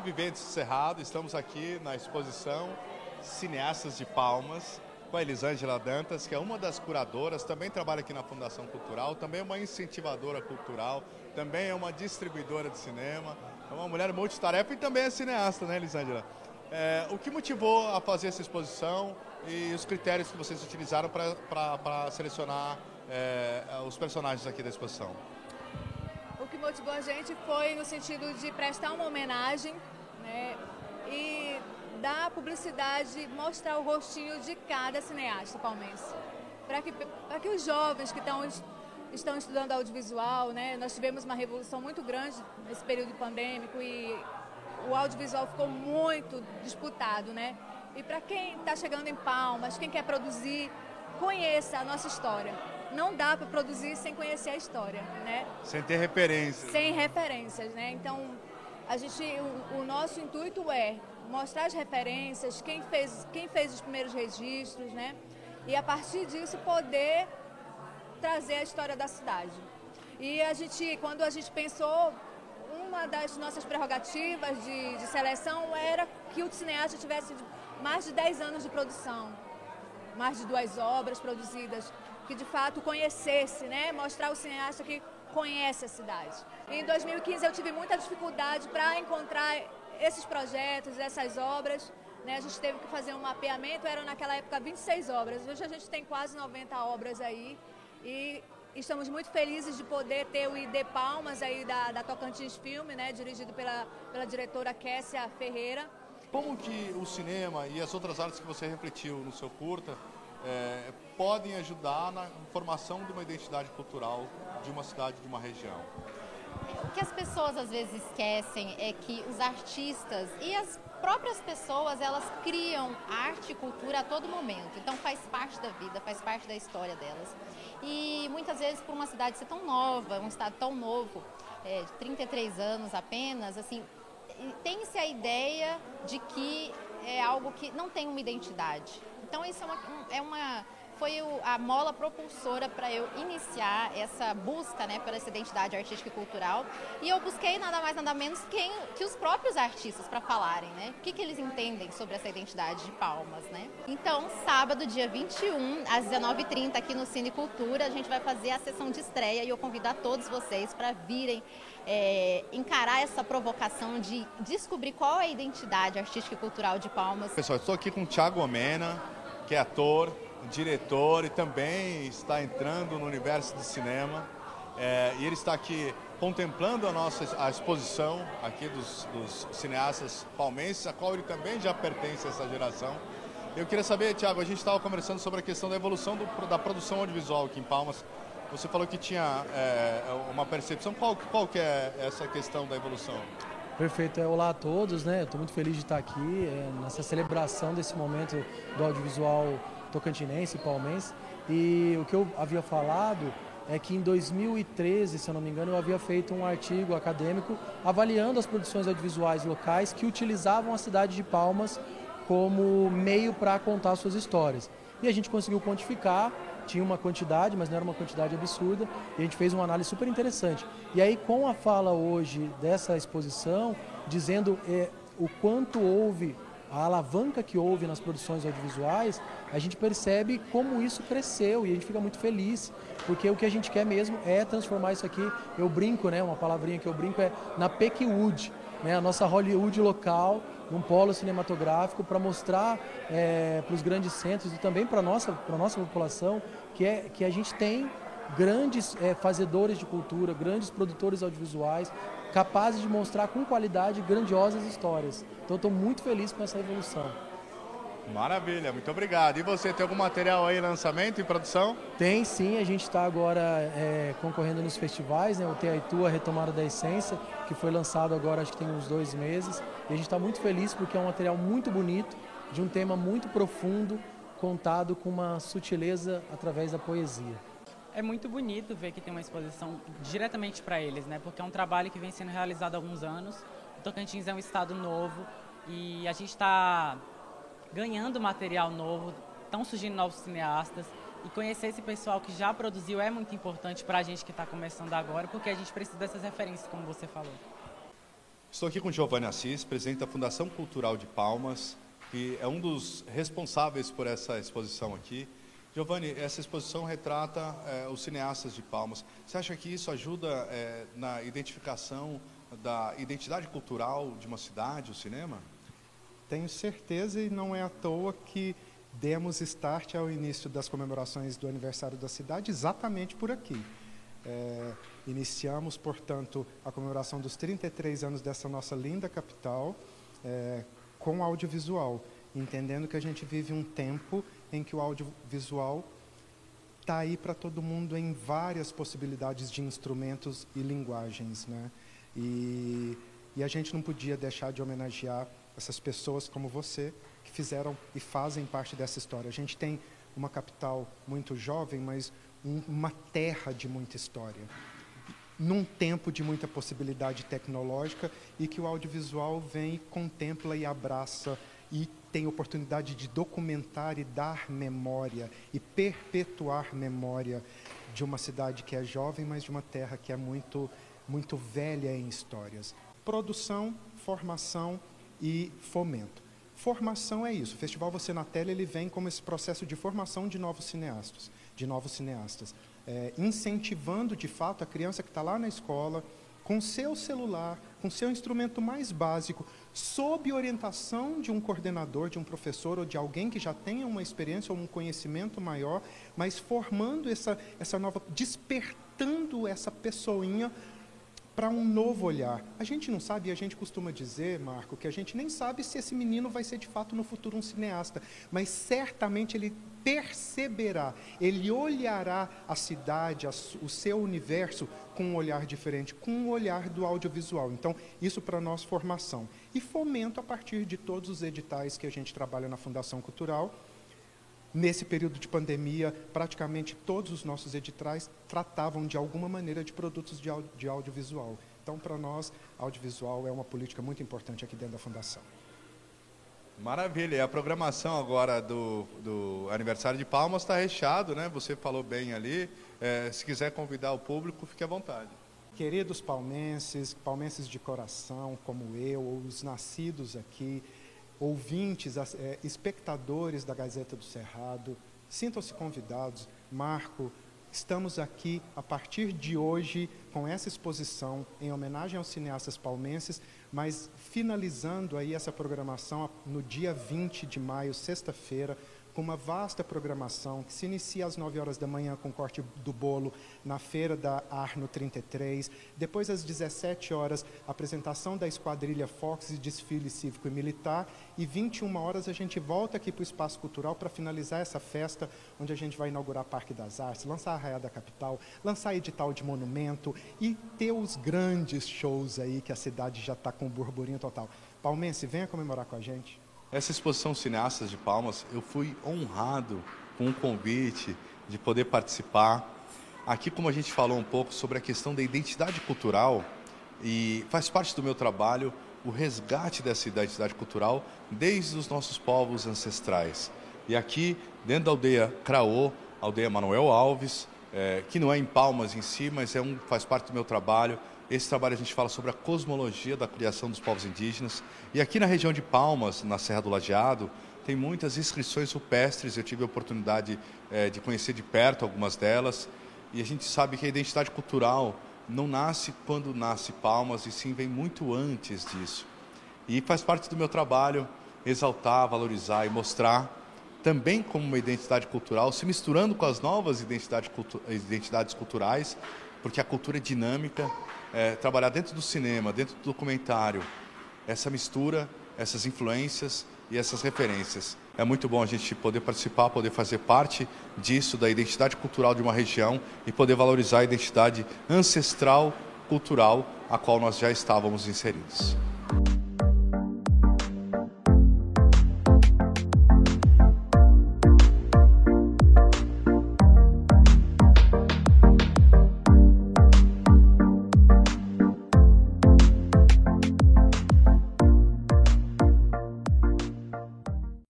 Olá, viventes do Cerrado, estamos aqui na exposição Cineastas de Palmas com a Elisângela Dantas, que é uma das curadoras, também trabalha aqui na Fundação Cultural, também é uma incentivadora cultural, também é uma distribuidora de cinema, é uma mulher multitarefa e também é cineasta, né, Elisângela? É, o que motivou a fazer essa exposição e os critérios que vocês utilizaram para selecionar é, os personagens aqui da exposição? Motivou a gente foi no sentido de prestar uma homenagem né, e dar publicidade, mostrar o rostinho de cada cineasta palmense. Para que, que os jovens que estão, estão estudando audiovisual, né, nós tivemos uma revolução muito grande nesse período pandêmico e o audiovisual ficou muito disputado. Né? E para quem está chegando em Palmas, quem quer produzir, conheça a nossa história não dá para produzir sem conhecer a história, né? Sem ter referências. Sem referências, né? Então, a gente, o, o, nosso intuito é mostrar as referências, quem fez, quem fez os primeiros registros, né? E a partir disso poder trazer a história da cidade. E a gente, quando a gente pensou, uma das nossas prerrogativas de, de seleção era que o cineasta tivesse mais de 10 anos de produção, mais de duas obras produzidas que de fato conhecesse, né? mostrar o cineasta que conhece a cidade. Em 2015 eu tive muita dificuldade para encontrar esses projetos, essas obras. Né? A gente teve que fazer um mapeamento, eram naquela época 26 obras. Hoje a gente tem quase 90 obras aí. E estamos muito felizes de poder ter o ID Palmas aí da, da Tocantins Filme, né? dirigido pela, pela diretora Kessia Ferreira. Como que o cinema e as outras artes que você refletiu no seu curta é, podem ajudar na formação de uma identidade cultural de uma cidade, de uma região. O que as pessoas às vezes esquecem é que os artistas e as próprias pessoas, elas criam arte e cultura a todo momento. Então faz parte da vida, faz parte da história delas. E muitas vezes por uma cidade ser tão nova, um estado tão novo, é, de 33 anos apenas, assim, tem-se a ideia de que é algo que não tem uma identidade. Então isso é uma, é uma foi o, a mola propulsora para eu iniciar essa busca né, pela essa identidade artística e cultural. E eu busquei nada mais, nada menos quem, que os próprios artistas para falarem, né? O que, que eles entendem sobre essa identidade de Palmas, né? Então, sábado, dia 21, às 19h30, aqui no Cine Cultura, a gente vai fazer a sessão de estreia e eu convido a todos vocês para virem é, encarar essa provocação de descobrir qual é a identidade artística e cultural de Palmas. Pessoal, estou aqui com o Thiago Omena, que é ator, diretor e também está entrando no universo do cinema. É, e ele está aqui contemplando a nossa a exposição aqui dos, dos cineastas palmenses, a qual ele também já pertence a essa geração. Eu queria saber, Tiago, a gente estava conversando sobre a questão da evolução do, da produção audiovisual aqui em Palmas. Você falou que tinha é, uma percepção. Qual, qual que é essa questão da evolução? Perfeito. É, olá a todos, né? Estou muito feliz de estar aqui é, nessa celebração desse momento do audiovisual tocantinense, palmense. E o que eu havia falado é que em 2013, se eu não me engano, eu havia feito um artigo acadêmico avaliando as produções audiovisuais locais que utilizavam a cidade de Palmas como meio para contar suas histórias. E a gente conseguiu quantificar, tinha uma quantidade, mas não era uma quantidade absurda, e a gente fez uma análise super interessante. E aí, com a fala hoje dessa exposição, dizendo é, o quanto houve a alavanca que houve nas produções audiovisuais, a gente percebe como isso cresceu e a gente fica muito feliz, porque o que a gente quer mesmo é transformar isso aqui, eu brinco, né, uma palavrinha que eu brinco é na Peckwood, né, a nossa Hollywood local, num polo cinematográfico para mostrar é, para os grandes centros e também para a nossa, nossa população que, é, que a gente tem grandes é, fazedores de cultura, grandes produtores audiovisuais, capazes de mostrar com qualidade grandiosas histórias. Então estou muito feliz com essa evolução. Maravilha, muito obrigado. E você tem algum material aí, lançamento e produção? Tem sim, a gente está agora é, concorrendo nos festivais, né? o Teaitu, a Retomada da Essência, que foi lançado agora acho que tem uns dois meses. E a gente está muito feliz porque é um material muito bonito, de um tema muito profundo, contado com uma sutileza através da poesia é muito bonito ver que tem uma exposição diretamente para eles, né? Porque é um trabalho que vem sendo realizado há alguns anos. O Tocantins é um estado novo e a gente está ganhando material novo, estão surgindo novos cineastas e conhecer esse pessoal que já produziu é muito importante para a gente que está começando agora, porque a gente precisa dessas referências, como você falou. Estou aqui com Giovanni Assis, presidente da Fundação Cultural de Palmas, que é um dos responsáveis por essa exposição aqui. Giovanni, essa exposição retrata é, os cineastas de Palmas. Você acha que isso ajuda é, na identificação da identidade cultural de uma cidade, o cinema? Tenho certeza e não é à toa que demos start ao início das comemorações do aniversário da cidade exatamente por aqui. É, iniciamos, portanto, a comemoração dos 33 anos dessa nossa linda capital com audiovisual, entendendo que a gente vive um tempo em que o audiovisual está aí para todo mundo em várias possibilidades de instrumentos e linguagens. Né? E, e a gente não podia deixar de homenagear essas pessoas como você, que fizeram e fazem parte dessa história. A gente tem uma capital muito jovem, mas um, uma terra de muita história. Num tempo de muita possibilidade tecnológica e que o audiovisual vem, contempla e abraça e tem oportunidade de documentar e dar memória e perpetuar memória de uma cidade que é jovem, mas de uma terra que é muito, muito velha em histórias. Produção, formação e fomento. Formação é isso. O Festival Você na Tela ele vem como esse processo de formação de novos cineastas, de novos cineastas, é, incentivando de fato a criança que está lá na escola com seu celular, com seu instrumento mais básico, sob orientação de um coordenador, de um professor ou de alguém que já tenha uma experiência ou um conhecimento maior, mas formando essa, essa nova, despertando essa pessoinha para um novo olhar. A gente não sabe, e a gente costuma dizer, Marco, que a gente nem sabe se esse menino vai ser de fato no futuro um cineasta, mas certamente ele perceberá, ele olhará a cidade, a, o seu universo com um olhar diferente, com um olhar do audiovisual. Então, isso para nós formação. E fomento a partir de todos os editais que a gente trabalha na Fundação Cultural. Nesse período de pandemia, praticamente todos os nossos editais tratavam de alguma maneira de produtos de, audio, de audiovisual. Então, para nós, audiovisual é uma política muito importante aqui dentro da Fundação. Maravilha. E a programação agora do, do aniversário de Palmas está recheado, né? Você falou bem ali. É, se quiser convidar o público, fique à vontade. Queridos palmenses, palmenses de coração, como eu, os nascidos aqui, ouvintes, é, espectadores da Gazeta do Cerrado, sintam-se convidados. Marco, estamos aqui a partir de hoje com essa exposição em homenagem aos cineastas palmenses mas finalizando aí essa programação no dia 20 de maio, sexta-feira, com uma vasta programação que se inicia às 9 horas da manhã com corte do bolo na feira da Arno 33. Depois, às 17 horas, apresentação da Esquadrilha Fox e desfile cívico e militar. E 21 horas a gente volta aqui para o Espaço Cultural para finalizar essa festa, onde a gente vai inaugurar Parque das Artes, lançar a Raia da Capital, lançar edital de monumento e ter os grandes shows aí que a cidade já está com burburinho total. Palmense, venha comemorar com a gente. Essa exposição Cineastas de Palmas, eu fui honrado com o convite de poder participar. Aqui, como a gente falou um pouco sobre a questão da identidade cultural, e faz parte do meu trabalho o resgate dessa identidade cultural desde os nossos povos ancestrais. E aqui, dentro da aldeia Craô, aldeia Manuel Alves, é, que não é em Palmas em si, mas é um, faz parte do meu trabalho, esse trabalho a gente fala sobre a cosmologia da criação dos povos indígenas. E aqui na região de Palmas, na Serra do Lajeado, tem muitas inscrições rupestres. Eu tive a oportunidade é, de conhecer de perto algumas delas. E a gente sabe que a identidade cultural não nasce quando nasce Palmas, e sim vem muito antes disso. E faz parte do meu trabalho exaltar, valorizar e mostrar também como uma identidade cultural, se misturando com as novas cultu identidades culturais, porque a cultura é dinâmica é, trabalhar dentro do cinema, dentro do documentário, essa mistura, essas influências e essas referências. É muito bom a gente poder participar, poder fazer parte disso, da identidade cultural de uma região e poder valorizar a identidade ancestral cultural a qual nós já estávamos inseridos.